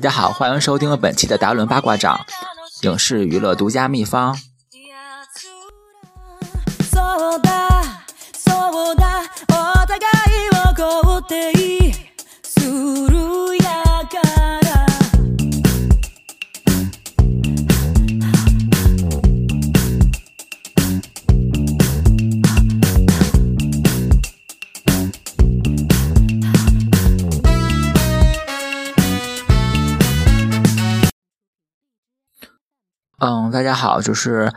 大家好，欢迎收听本期的达伦八卦掌影视娱乐独家秘方。そうだそうだお互いを肯定 大家好，就是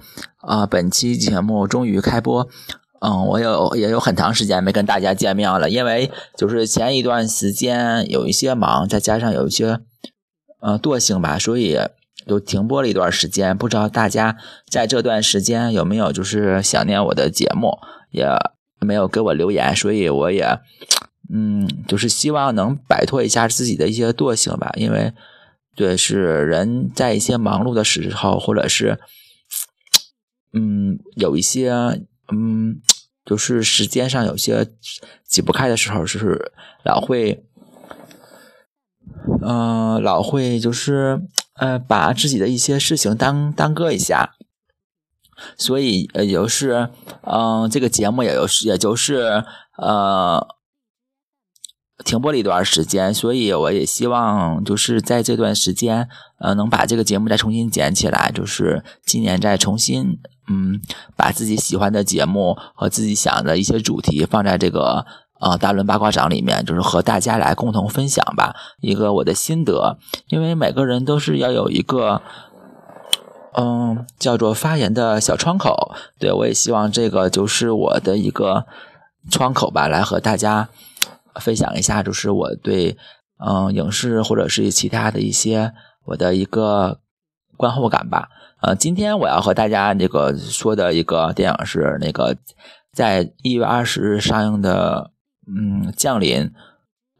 呃，本期节目终于开播。嗯，我有也有很长时间没跟大家见面了，因为就是前一段时间有一些忙，再加上有一些呃惰性吧，所以就停播了一段时间。不知道大家在这段时间有没有就是想念我的节目，也没有给我留言，所以我也嗯，就是希望能摆脱一下自己的一些惰性吧，因为。对，是人在一些忙碌的时候，或者是，嗯，有一些，嗯，就是时间上有些挤不开的时候，就是老会，嗯，老会就是，呃，把自己的一些事情耽耽搁一下，所以，也就是，嗯，这个节目也就是，也就是，呃。停播了一段时间，所以我也希望就是在这段时间，呃，能把这个节目再重新捡起来，就是今年再重新，嗯，把自己喜欢的节目和自己想的一些主题放在这个呃大轮八卦掌里面，就是和大家来共同分享吧，一个我的心得。因为每个人都是要有一个，嗯，叫做发言的小窗口，对我也希望这个就是我的一个窗口吧，来和大家。分享一下，就是我对嗯影视或者是其他的一些我的一个观后感吧。呃，今天我要和大家那个说的一个电影是那个在一月二十日上映的嗯降临。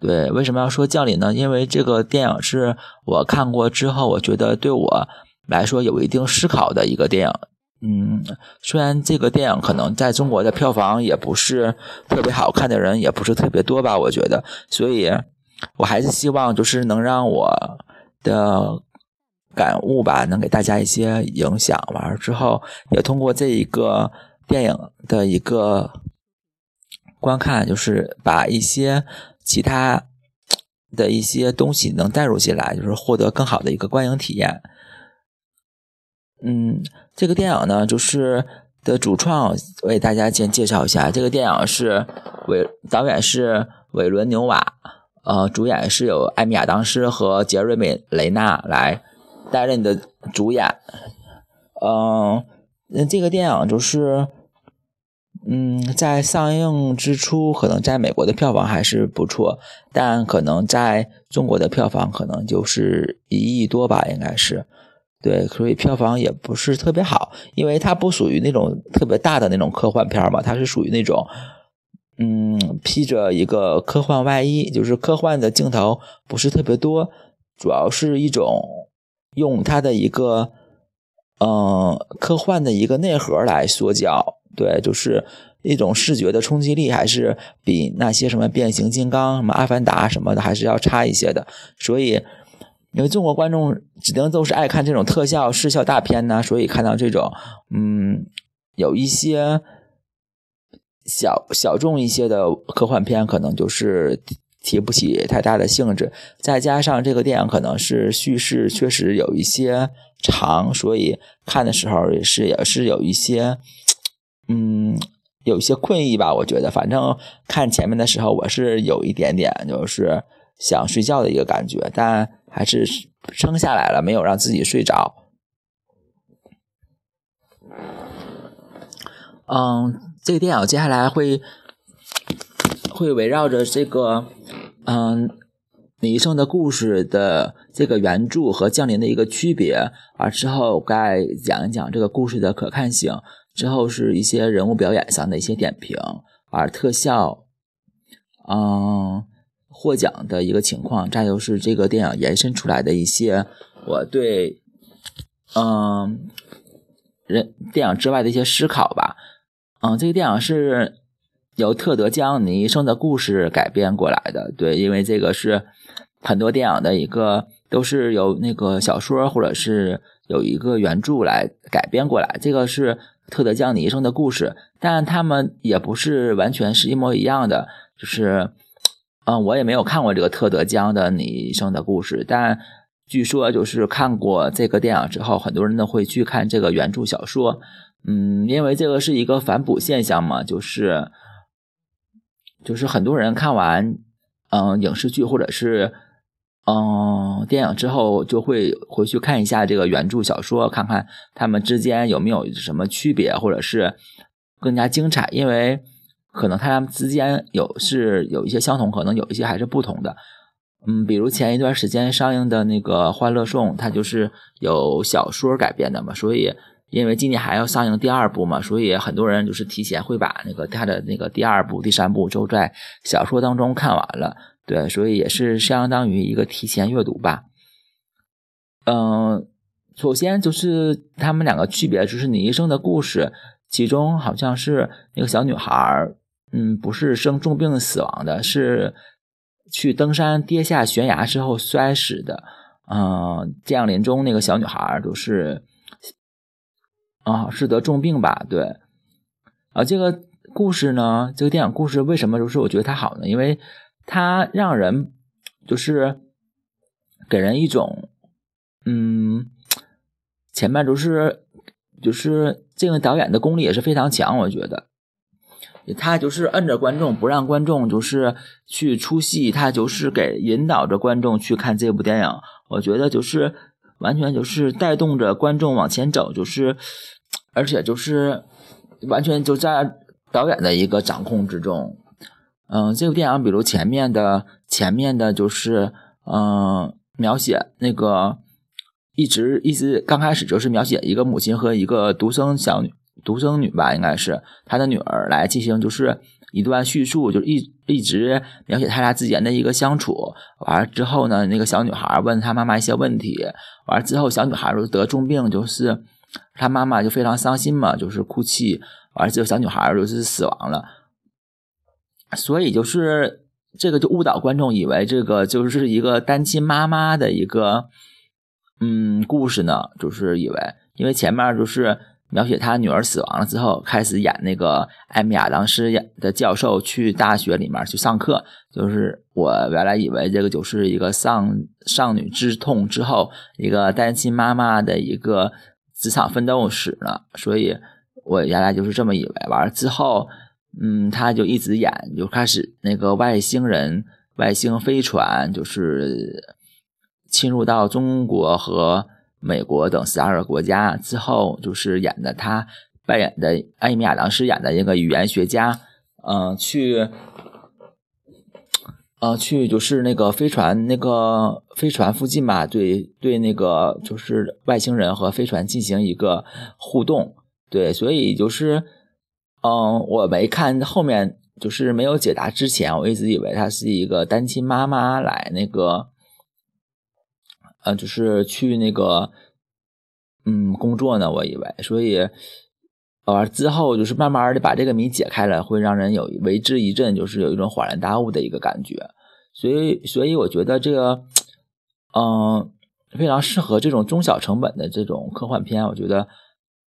对，为什么要说降临呢？因为这个电影是我看过之后，我觉得对我来说有一定思考的一个电影。嗯，虽然这个电影可能在中国的票房也不是特别好看的人也不是特别多吧，我觉得，所以我还是希望就是能让我的感悟吧，能给大家一些影响。完了之后，也通过这一个电影的一个观看，就是把一些其他的一些东西能带入进来，就是获得更好的一个观影体验。嗯，这个电影呢，就是的主创，我给大家先介绍一下。这个电影是韦导演是韦伦纽瓦，呃，主演是有艾米亚当斯和杰瑞美雷纳来担任的主演。嗯，那这个电影就是，嗯，在上映之初，可能在美国的票房还是不错，但可能在中国的票房可能就是一亿多吧，应该是。对，所以票房也不是特别好，因为它不属于那种特别大的那种科幻片嘛，它是属于那种，嗯，披着一个科幻外衣，就是科幻的镜头不是特别多，主要是一种用它的一个，嗯，科幻的一个内核来缩小，对，就是一种视觉的冲击力还是比那些什么变形金刚、什么阿凡达什么的还是要差一些的，所以。因为中国观众指定都是爱看这种特效视效大片呢，所以看到这种，嗯，有一些小小众一些的科幻片，可能就是提不起太大的兴致。再加上这个电影可能是叙事确实有一些长，所以看的时候也是也是有一些，嗯，有一些困意吧。我觉得，反正看前面的时候，我是有一点点就是想睡觉的一个感觉，但。还是撑下来了，没有让自己睡着。嗯，这个电影接下来会会围绕着这个嗯李医生的故事的这个原著和降临的一个区别，而之后该讲一讲这个故事的可看性，之后是一些人物表演上的一些点评，而特效，嗯。获奖的一个情况，再就是这个电影延伸出来的一些我对，嗯，人电影之外的一些思考吧。嗯，这个电影是由特德·江尼生的故事改编过来的，对，因为这个是很多电影的一个都是由那个小说或者是有一个原著来改编过来。这个是特德·江尼生的故事，但他们也不是完全是一模一样的。就是，嗯，我也没有看过这个特德·江的你生的故事，但据说就是看过这个电影之后，很多人都会去看这个原著小说。嗯，因为这个是一个反哺现象嘛，就是，就是很多人看完，嗯，影视剧或者是，嗯，电影之后，就会回去看一下这个原著小说，看看他们之间有没有什么区别，或者是更加精彩。因为可能他们之间有是有一些相同，可能有一些还是不同的。嗯，比如前一段时间上映的那个《欢乐颂》，它就是有小说改编的嘛，所以。因为今年还要上映第二部嘛，所以很多人就是提前会把那个他的那个第二部、第三部都在小说当中看完了，对，所以也是相当于一个提前阅读吧。嗯，首先就是他们两个区别，就是你一生的故事，其中好像是那个小女孩，嗯，不是生重病死亡的，是去登山跌下悬崖之后摔死的。嗯，降临中那个小女孩就是。啊，是得重病吧？对，啊，这个故事呢，这个电影故事为什么就是我觉得它好呢？因为它让人就是给人一种，嗯，前面就是就是这个导演的功力也是非常强，我觉得他就是摁着观众不让观众就是去出戏，他就是给引导着观众去看这部电影，我觉得就是完全就是带动着观众往前走，就是。而且就是完全就在导演的一个掌控之中，嗯，这部电影比如前面的前面的就是嗯描写那个一直一直刚开始就是描写一个母亲和一个独生小女独生女吧，应该是她的女儿来进行就是一段叙述，就是一一直描写他俩之间的一个相处。完了之后呢，那个小女孩问她妈妈一些问题，完了之后小女孩就得重病，就是。他妈妈就非常伤心嘛，就是哭泣，完了之后小女孩就是死亡了，所以就是这个就误导观众以为这个就是一个单亲妈妈的一个嗯故事呢，就是以为因为前面就是描写他女儿死亡了之后，开始演那个艾米亚当斯演的教授去大学里面去上课，就是我原来以为这个就是一个丧丧女之痛之后一个单亲妈妈的一个。职场奋斗史呢，所以我原来就是这么以为。完了之后，嗯，他就一直演，就开始那个外星人、外星飞船，就是侵入到中国和美国等十二个国家之后，就是演的他扮演的艾米亚当饰演的一个语言学家，嗯，去。呃，去就是那个飞船，那个飞船附近吧，对对，那个就是外星人和飞船进行一个互动，对，所以就是，嗯，我没看后面，就是没有解答之前，我一直以为他是一个单亲妈妈来那个，呃，就是去那个，嗯，工作呢，我以为，所以，呃，之后就是慢慢的把这个谜解开了，会让人有为之一振，就是有一种恍然大悟的一个感觉。所以，所以我觉得这个，嗯，非常适合这种中小成本的这种科幻片。我觉得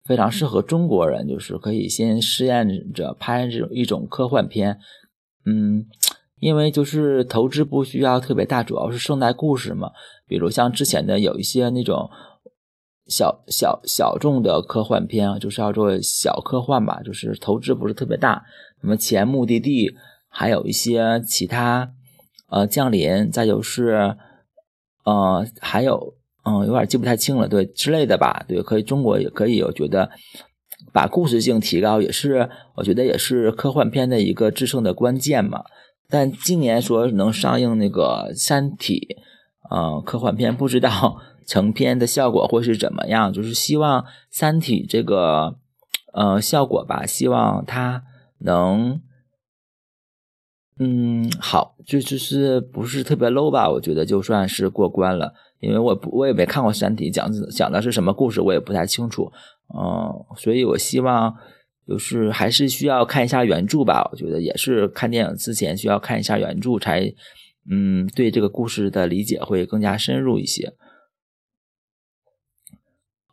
非常适合中国人，就是可以先试验着拍这种一种科幻片。嗯，因为就是投资不需要特别大，主要是圣代故事嘛。比如像之前的有一些那种小小小众的科幻片，就是要做小科幻吧，就是投资不是特别大。什么前目的地，还有一些其他。呃，降临，再就是，呃，还有，嗯，有点记不太清了，对，之类的吧，对，可以，中国也可以，我觉得把故事性提高，也是，我觉得也是科幻片的一个制胜的关键嘛。但今年说能上映那个《三体》，嗯，科幻片，不知道成片的效果会是怎么样，就是希望《三体》这个，呃，效果吧，希望它能。嗯，好，就就是不是特别 low 吧？我觉得就算是过关了，因为我不我也没看过《三体》，讲讲的是什么故事，我也不太清楚。嗯，所以我希望就是还是需要看一下原著吧。我觉得也是看电影之前需要看一下原著，才嗯，对这个故事的理解会更加深入一些。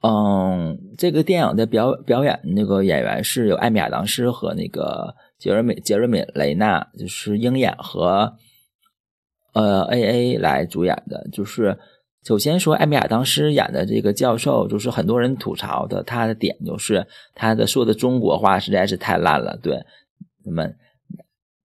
嗯，这个电影的表表演那个演员是有艾米亚当斯和那个杰瑞米杰瑞米雷纳，就是鹰眼和呃 A A 来主演的。就是首先说艾米亚当斯演的这个教授，就是很多人吐槽的他的点就是他的说的中国话实在是太烂了。对，那么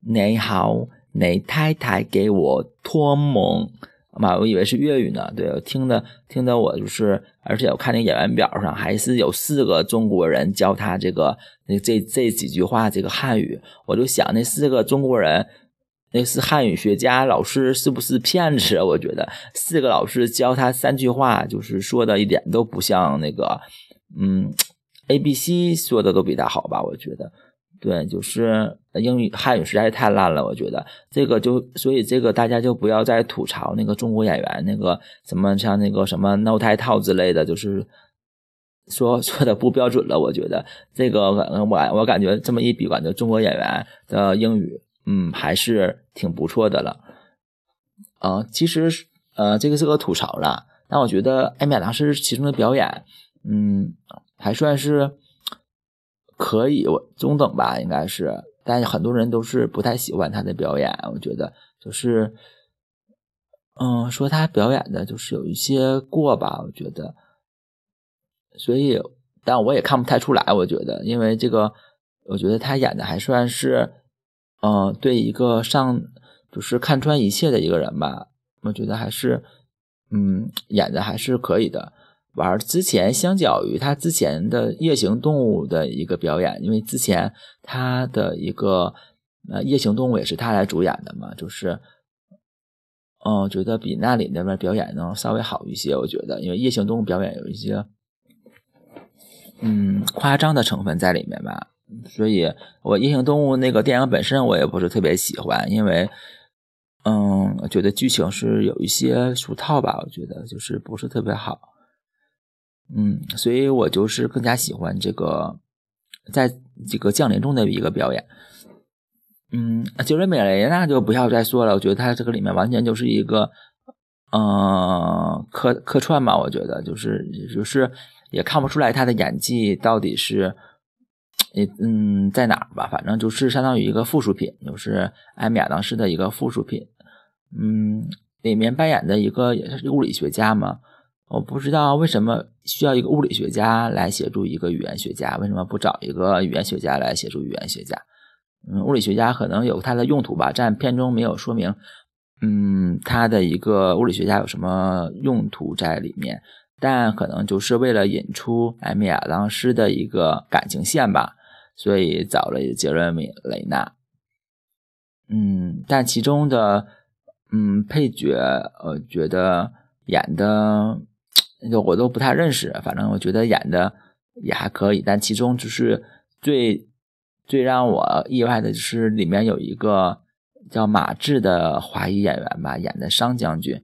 你好，你太太给我托梦。妈，我以为是粤语呢。对，我听的听的，我就是，而且我看那演员表上还是有四个中国人教他这个那这这几句话这个汉语，我就想那四个中国人，那是汉语学家老师是不是骗子？我觉得四个老师教他三句话，就是说的一点都不像那个，嗯，A B C 说的都比他好吧？我觉得。对，就是英语汉语实在太烂了，我觉得这个就所以这个大家就不要再吐槽那个中国演员那个什么像那个什么 no 太套之类的，就是说说的不标准了。我觉得这个我我感觉这么一比，感觉中国演员的英语嗯还是挺不错的了。呃，其实呃这个是个吐槽了，但我觉得艾米亚当时其中的表演嗯还算是。可以，我中等吧，应该是，但很多人都是不太喜欢他的表演。我觉得就是，嗯，说他表演的就是有一些过吧，我觉得。所以，但我也看不太出来。我觉得，因为这个，我觉得他演的还算是，嗯，对一个上就是看穿一切的一个人吧。我觉得还是，嗯，演的还是可以的。玩之前，相较于他之前的夜行动物的一个表演，因为之前他的一个呃夜行动物也是他来主演的嘛，就是，嗯，觉得比那里那边表演能稍微好一些。我觉得，因为夜行动物表演有一些嗯夸张的成分在里面吧，所以我夜行动物那个电影本身我也不是特别喜欢，因为嗯，我觉得剧情是有一些俗套吧，我觉得就是不是特别好。嗯，所以我就是更加喜欢这个，在这个降临中的一个表演。嗯，杰瑞美雷那就不要再说了，我觉得他这个里面完全就是一个，嗯，客客串嘛，我觉得就是就是也看不出来他的演技到底是，嗯，在哪儿吧，反正就是相当于一个附属品，就是艾米亚当斯的一个附属品。嗯，里面扮演的一个也是物理学家嘛。我不知道为什么需要一个物理学家来协助一个语言学家，为什么不找一个语言学家来协助语言学家？嗯，物理学家可能有它的用途吧，但片中没有说明。嗯，他的一个物理学家有什么用途在里面？但可能就是为了引出艾米亚当斯的一个感情线吧，所以找了杰伦米雷纳。嗯，但其中的嗯配角，我觉得演的。就我都不太认识，反正我觉得演的也还可以，但其中就是最最让我意外的就是里面有一个叫马志的华裔演员吧，演的商将军。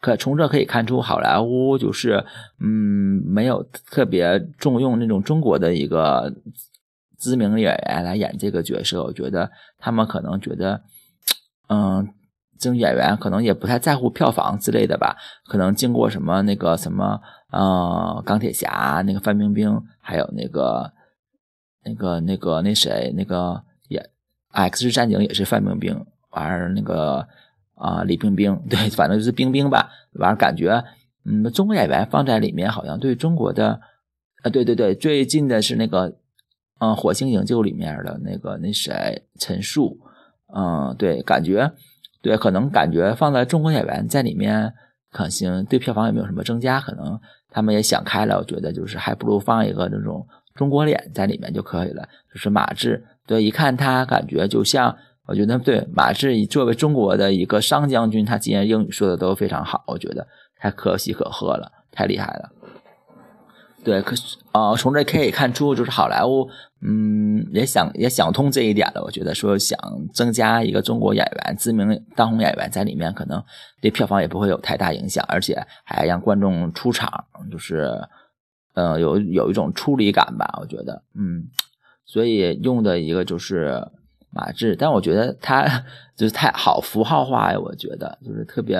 可从这可以看出，好莱坞就是嗯没有特别重用那种中国的一个知名演员来演这个角色。我觉得他们可能觉得嗯。这种演员可能也不太在乎票房之类的吧，可能经过什么那个什么呃钢铁侠那个范冰冰，还有那个那个那个那谁那个也 X 战警也是范冰冰，完儿那个啊李冰冰，对，反正就是冰冰吧，完儿感觉嗯中国演员放在里面好像对中国的啊对对对，最近的是那个嗯火星营救里面的那个那谁陈数，嗯对，感觉。对，可能感觉放在中国演员在里面可行，对票房也没有什么增加。可能他们也想开了，我觉得就是还不如放一个那种中国脸在里面就可以了。就是马志，对，一看他感觉就像，我觉得对马志作为中国的一个商将军，他今天英语说的都非常好，我觉得太可喜可贺了，太厉害了。对，可是啊，从这可以看出，就是好莱坞，嗯，也想也想通这一点了。我觉得说想增加一个中国演员，知名当红演员在里面，可能对票房也不会有太大影响，而且还让观众出场，就是，呃，有有一种出离感吧。我觉得，嗯，所以用的一个就是马志，但我觉得他 就是太好符号化呀，我觉得就是特别，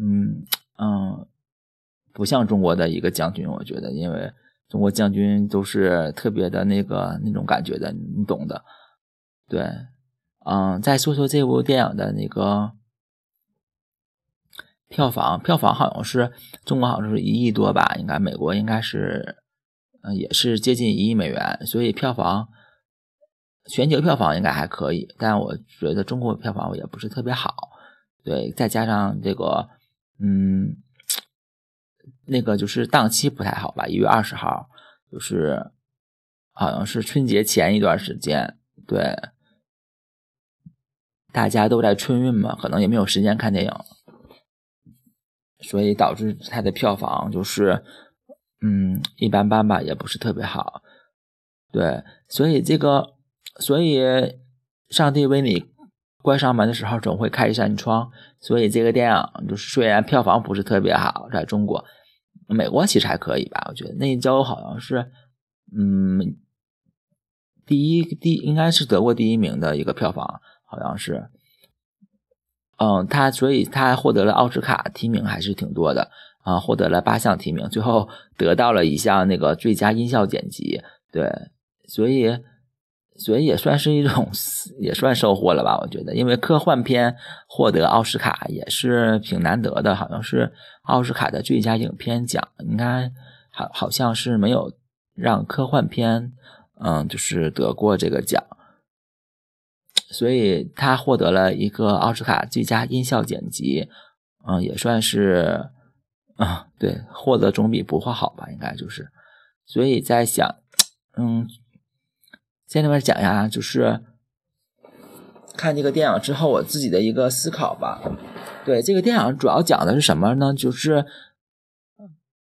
嗯嗯，不像中国的一个将军，我觉得，因为中国将军都是特别的那个那种感觉的，你懂的，对，嗯，再说说这部电影的那个票房，票房好像是中国好像是一亿多吧，应该美国应该是，嗯，也是接近一亿美元，所以票房。全球票房应该还可以，但我觉得中国票房也不是特别好。对，再加上这个，嗯，那个就是档期不太好吧？一月二十号，就是好像是春节前一段时间，对，大家都在春运嘛，可能也没有时间看电影，所以导致它的票房就是，嗯，一般般吧，也不是特别好。对，所以这个。所以，上帝为你关上门的时候，总会开一扇窗。所以这个电影就是虽然票房不是特别好，在中国、美国其实还可以吧？我觉得那一周好像是，嗯，第一第应该是得过第一名的一个票房，好像是。嗯，他所以他获得了奥斯卡提名还是挺多的啊，获得了八项提名，最后得到了一项那个最佳音效剪辑。对，所以。所以也算是一种，也算收获了吧？我觉得，因为科幻片获得奥斯卡也是挺难得的，好像是奥斯卡的最佳影片奖，应该好好像是没有让科幻片，嗯，就是得过这个奖。所以他获得了一个奥斯卡最佳音效剪辑，嗯，也算是，啊，对，获得总比不获好吧？应该就是，所以在想，嗯。先这边讲一下，就是看这个电影之后我自己的一个思考吧。对这个电影主要讲的是什么呢？就是，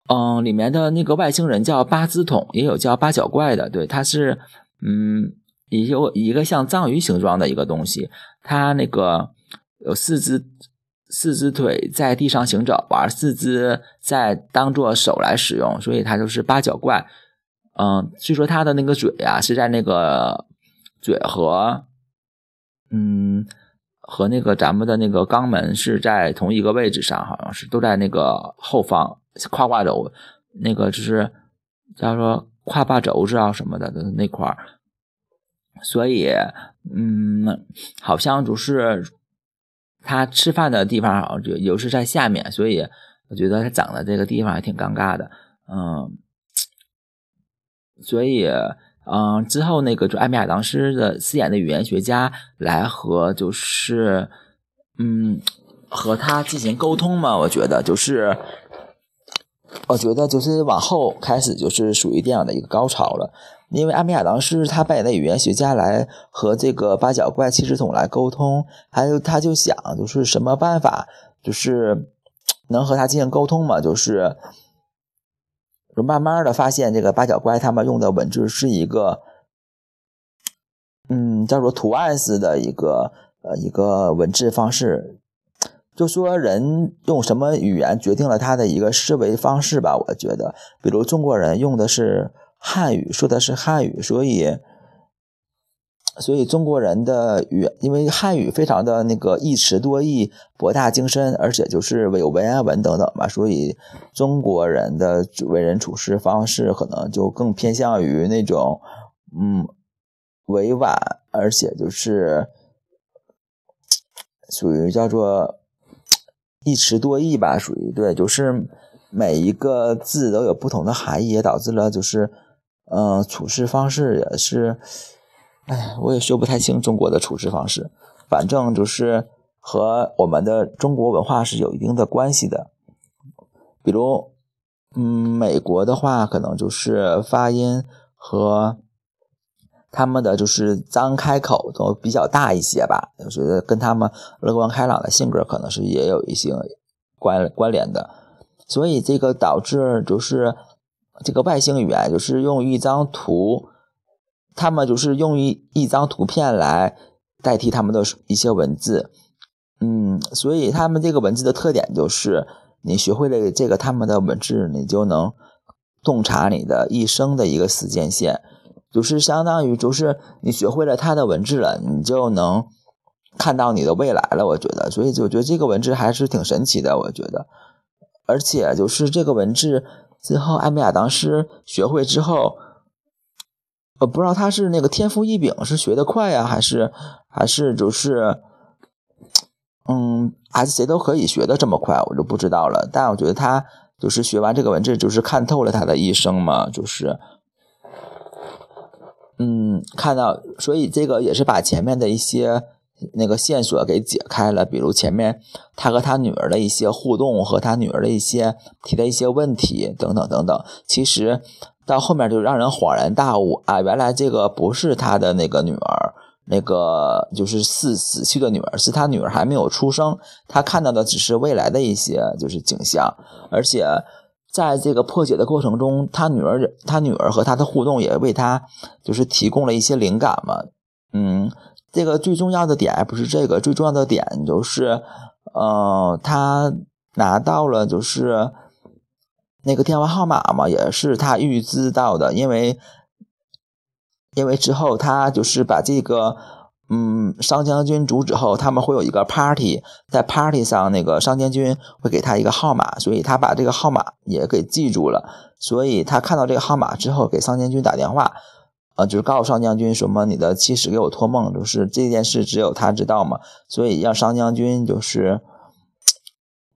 嗯，里面的那个外星人叫八字筒，也有叫八角怪的。对，它是，嗯，也有一个像章鱼形状的一个东西，它那个有四只四只腿在地上行走，玩四只在当做手来使用，所以它就是八角怪。嗯，据说他的那个嘴呀是在那个嘴和，嗯，和那个咱们的那个肛门是在同一个位置上，好像是都在那个后方胯胯轴，那个就是叫做胯胯轴知道什么的的那块儿，所以嗯，好像就是他吃饭的地方好像就又是在下面，所以我觉得他长的这个地方还挺尴尬的，嗯。所以，嗯，之后那个就艾米亚当斯的饰演的语言学家来和就是，嗯，和他进行沟通嘛。我觉得就是，我觉得就是往后开始就是属于电影的一个高潮了。因为艾米亚当时他扮演的语言学家来和这个八角怪七十桶来沟通，还有他就想就是什么办法就是能和他进行沟通嘛，就是。就慢慢的发现，这个八角怪他们用的文字是一个，嗯，叫做图案式的一个呃一个文字方式。就说人用什么语言决定了他的一个思维方式吧。我觉得，比如中国人用的是汉语，说的是汉语，所以。所以中国人的语，因为汉语非常的那个一词多义、博大精深，而且就是有文言文等等嘛，所以中国人的为人处事方式可能就更偏向于那种嗯委婉，而且就是属于叫做一词多义吧，属于对，就是每一个字都有不同的含义，也导致了就是嗯处事方式也是。哎，我也说不太清中国的处事方式，反正就是和我们的中国文化是有一定的关系的。比如，嗯，美国的话，可能就是发音和他们的就是张开口都比较大一些吧。我觉得跟他们乐观开朗的性格可能是也有一些关关联的。所以这个导致就是这个外星语言就是用一张图。他们就是用一一张图片来代替他们的一些文字，嗯，所以他们这个文字的特点就是，你学会了这个他们的文字，你就能洞察你的一生的一个时间线。就是相当于就是你学会了他的文字了，你就能看到你的未来了。我觉得，所以就觉得这个文字还是挺神奇的。我觉得，而且就是这个文字最后艾米亚当时学会之后。呃，不知道他是那个天赋异禀，是学得快呀，还是还是就是，嗯，还是谁都可以学的这么快，我就不知道了。但我觉得他就是学完这个文字，就是看透了他的一生嘛，就是，嗯，看到，所以这个也是把前面的一些那个线索给解开了，比如前面他和他女儿的一些互动，和他女儿的一些提的一些问题等等等等，其实。到后面就让人恍然大悟啊，原来这个不是他的那个女儿，那个就是死死去的女儿，是他女儿还没有出生，他看到的只是未来的一些就是景象，而且在这个破解的过程中，他女儿他女儿和他的互动也为他就是提供了一些灵感嘛，嗯，这个最重要的点不是这个，最重要的点就是，呃，他拿到了就是。那个电话号码嘛，也是他预知到的，因为因为之后他就是把这个嗯商将军阻止后，他们会有一个 party，在 party 上那个商将军会给他一个号码，所以他把这个号码也给记住了，所以他看到这个号码之后，给商将军打电话，呃，就是告诉商将军什么你的妻室给我托梦，就是这件事只有他知道嘛，所以让商将军就是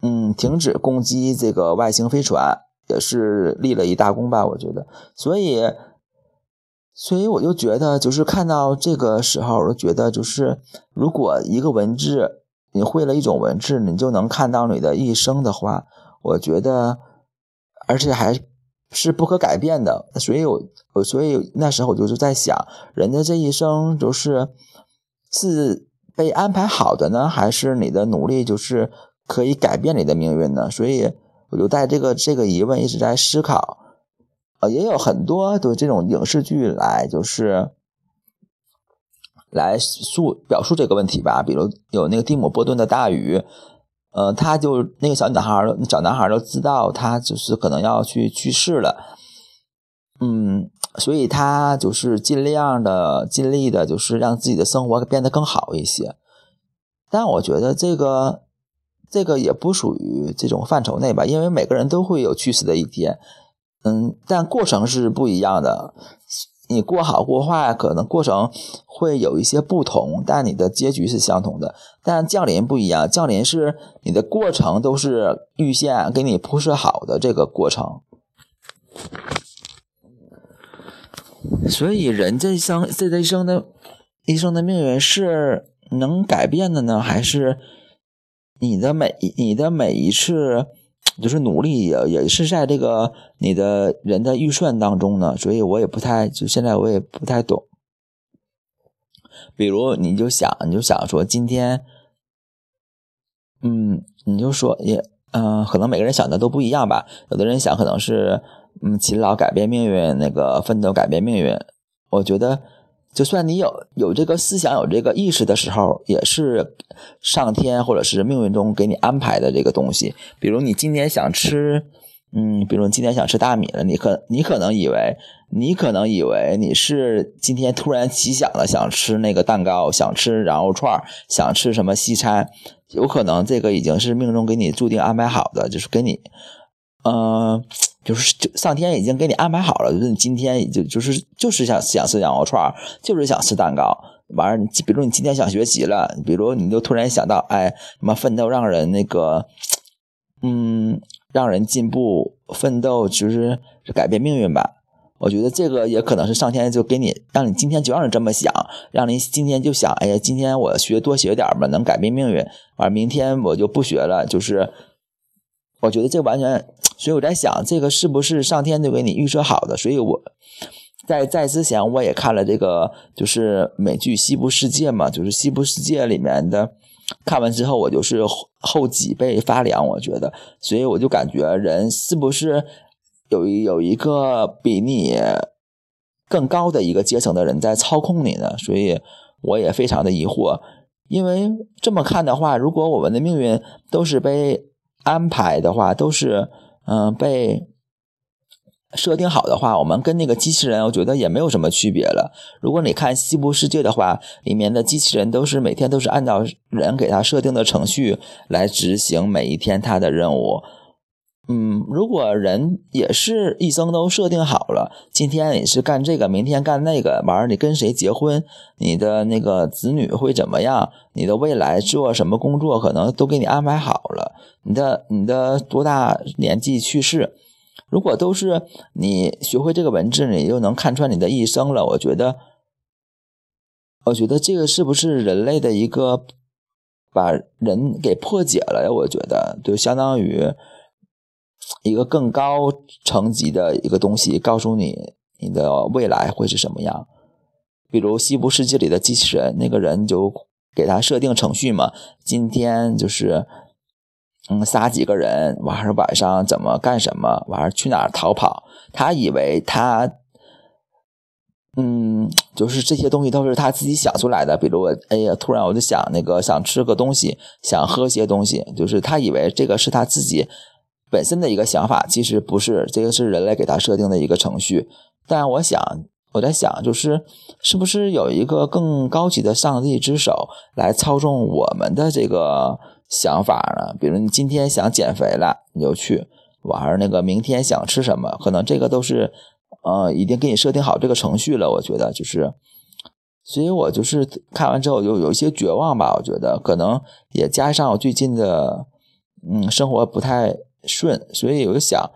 嗯停止攻击这个外星飞船。也是立了一大功吧，我觉得，所以，所以我就觉得，就是看到这个时候，我就觉得就是，如果一个文字你会了一种文字，你就能看到你的一生的话，我觉得，而且还是不可改变的。所以，我我所以那时候我就是在想，人的这一生就是是被安排好的呢，还是你的努力就是可以改变你的命运呢？所以。我就带这个这个疑问一直在思考，呃，也有很多的这种影视剧来就是来述表述这个问题吧。比如有那个蒂姆·波顿的《大鱼》，呃，他就那个小男孩小男孩都知道他就是可能要去去世了，嗯，所以他就是尽量的尽力的，就是让自己的生活变得更好一些。但我觉得这个。这个也不属于这种范畴内吧，因为每个人都会有去世的一天，嗯，但过程是不一样的。你过好过坏，可能过程会有一些不同，但你的结局是相同的。但降临不一样，降临是你的过程都是预先给你铺设好的这个过程。所以人这一生，这一生的一生的命运是能改变的呢，还是？你的每你的每一次 就是努力也也是在这个你的人的预算当中呢，所以我也不太就现在我也不太懂。比如你就想你就想说今天，嗯，你就说也嗯，可能每个人想的都不一样吧。有的人想可能是嗯勤劳改变命运，那个奋斗改变命运。我觉得。就算你有有这个思想、有这个意识的时候，也是上天或者是命运中给你安排的这个东西。比如你今天想吃，嗯，比如你今天想吃大米了，你可你可能以为，你可能以为你是今天突然奇想了，想吃那个蛋糕，想吃羊肉串，想吃什么西餐，有可能这个已经是命中给你注定安排好的，就是给你，嗯。就是就上天已经给你安排好了，就是你今天就就是就是想想吃羊肉串，就是想吃蛋糕。完了，比如你今天想学习了，比如你就突然想到，哎，什么奋斗让人那个，嗯，让人进步，奋斗就是改变命运吧。我觉得这个也可能是上天就给你，让你今天就让你这么想，让你今天就想，哎呀，今天我学多学点吧，能改变命运。完，明天我就不学了，就是。我觉得这完全，所以我在想，这个是不是上天就给你预设好的？所以我在在之前我也看了这个，就是美剧《西部世界》嘛，就是《西部世界》里面的。看完之后，我就是后脊背发凉。我觉得，所以我就感觉人是不是有有一个比你更高的一个阶层的人在操控你呢？所以我也非常的疑惑。因为这么看的话，如果我们的命运都是被安排的话都是，嗯，被设定好的话，我们跟那个机器人，我觉得也没有什么区别了。如果你看《西部世界》的话，里面的机器人都是每天都是按照人给他设定的程序来执行每一天他的任务。嗯，如果人也是一生都设定好了，今天你是干这个，明天干那个，完了你跟谁结婚，你的那个子女会怎么样，你的未来做什么工作，可能都给你安排好了。你的你的多大年纪去世，如果都是你学会这个文字，你就能看穿你的一生了。我觉得，我觉得这个是不是人类的一个把人给破解了呀？我觉得就相当于。一个更高层级的一个东西，告诉你你的未来会是什么样。比如《西部世界》里的机器人，那个人就给他设定程序嘛，今天就是嗯杀几个人，完了晚上怎么干什么，完了去哪儿逃跑。他以为他嗯，就是这些东西都是他自己想出来的。比如我哎呀，突然我就想那个想吃个东西，想喝些东西，就是他以为这个是他自己。本身的一个想法其实不是，这个是人类给他设定的一个程序。但我想，我在想，就是是不是有一个更高级的上帝之手来操纵我们的这个想法呢？比如你今天想减肥了，你就去；完了那个明天想吃什么，可能这个都是呃已经给你设定好这个程序了。我觉得就是，所以我就是看完之后就有一些绝望吧。我觉得可能也加上我最近的嗯生活不太。顺，所以我就想，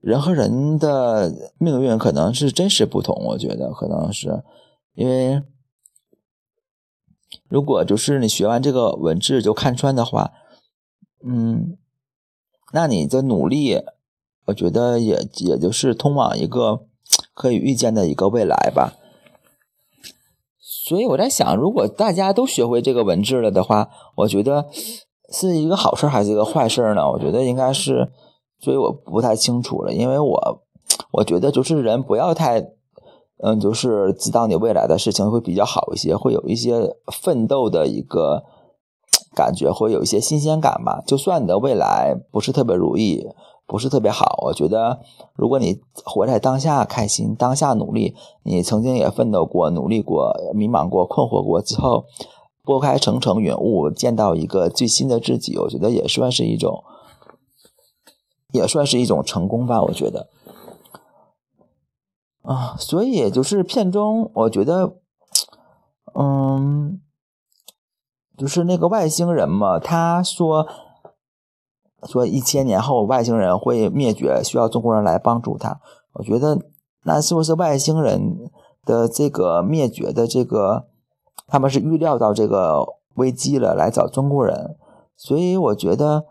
人和人的命运可能是真实不同。我觉得可能是因为，如果就是你学完这个文字就看穿的话，嗯，那你的努力，我觉得也也就是通往一个可以预见的一个未来吧。所以我在想，如果大家都学会这个文字了的话，我觉得。是一个好事还是一个坏事呢？我觉得应该是，所以我不太清楚了，因为我我觉得就是人不要太，嗯，就是知道你未来的事情会比较好一些，会有一些奋斗的一个感觉，会有一些新鲜感吧。就算你的未来不是特别如意，不是特别好，我觉得如果你活在当下，开心，当下努力，你曾经也奋斗过、努力过、迷茫过、困惑过之后。拨开层层云雾，见到一个最新的自己，我觉得也算是一种，也算是一种成功吧。我觉得，啊，所以就是片中，我觉得，嗯，就是那个外星人嘛，他说，说一千年后外星人会灭绝，需要中国人来帮助他。我觉得，那是不是外星人的这个灭绝的这个？他们是预料到这个危机了，来找中国人，所以我觉得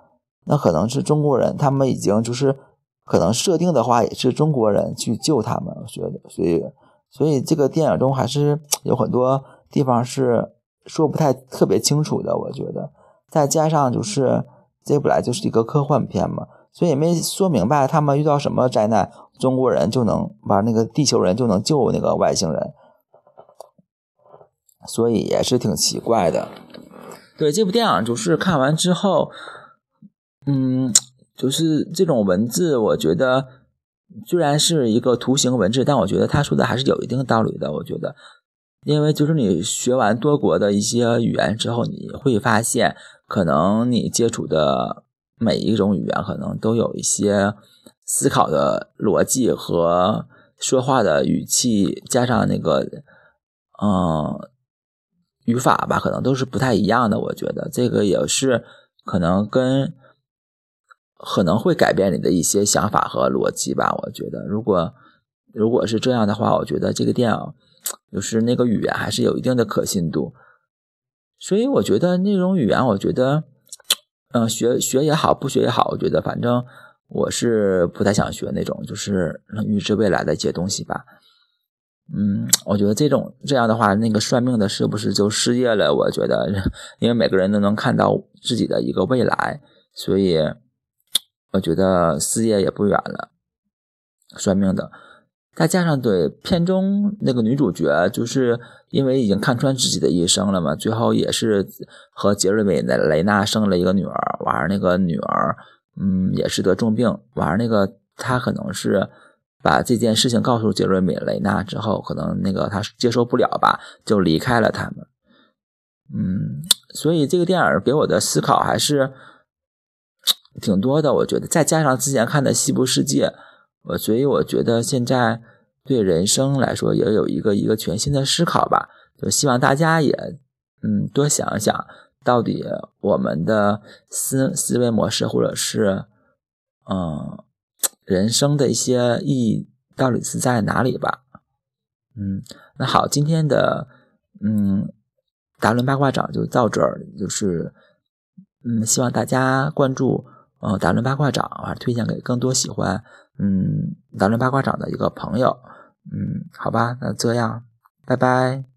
那可能是中国人，他们已经就是可能设定的话，也是中国人去救他们。我觉得，所以所以这个电影中还是 有很多地方是说不太特别清楚的。我觉得，再加上就是这本来就是一个科幻片嘛，所以也没说明白他们遇到什么灾难，中国人就能把那个地球人就能救那个外星人。所以也是挺奇怪的，对这部电影就是看完之后，嗯，就是这种文字，我觉得虽然是一个图形文字，但我觉得他说的还是有一定道理的。我觉得，因为就是你学完多国的一些语言之后，你会发现，可能你接触的每一种语言，可能都有一些思考的逻辑和说话的语气，加上那个，嗯。语法吧，可能都是不太一样的。我觉得这个也是可能跟可能会改变你的一些想法和逻辑吧。我觉得，如果如果是这样的话，我觉得这个电影就是那个语言还是有一定的可信度。所以我觉得那种语言，我觉得嗯，学学也好，不学也好，我觉得反正我是不太想学那种就是 预知未来的一些东西吧。嗯，我觉得这种这样的话，那个算命的是不是就失业了？我觉得，因为每个人都能看到自己的一个未来，所以我觉得失业也不远了。算命的，再加上对片中那个女主角，就是因为已经看穿自己的一生了嘛，最后也是和杰瑞米的雷娜生了一个女儿，完那个女儿，嗯，也是得重病，完那个她可能是。把这件事情告诉杰瑞米雷纳之后，可能那个他接受不了吧，就离开了他们。嗯，所以这个电影给我的思考还是挺多的，我觉得再加上之前看的《西部世界》，我所以我觉得现在对人生来说也有一个一个全新的思考吧。就希望大家也嗯多想一想，到底我们的思思维模式或者是嗯人生的一些意义到底是在哪里吧。嗯，那好，今天的嗯。达伦八卦掌就到这儿，就是嗯，希望大家关注呃达伦八卦掌啊，推荐给更多喜欢嗯达伦八卦掌的一个朋友，嗯，好吧，那这样，拜拜。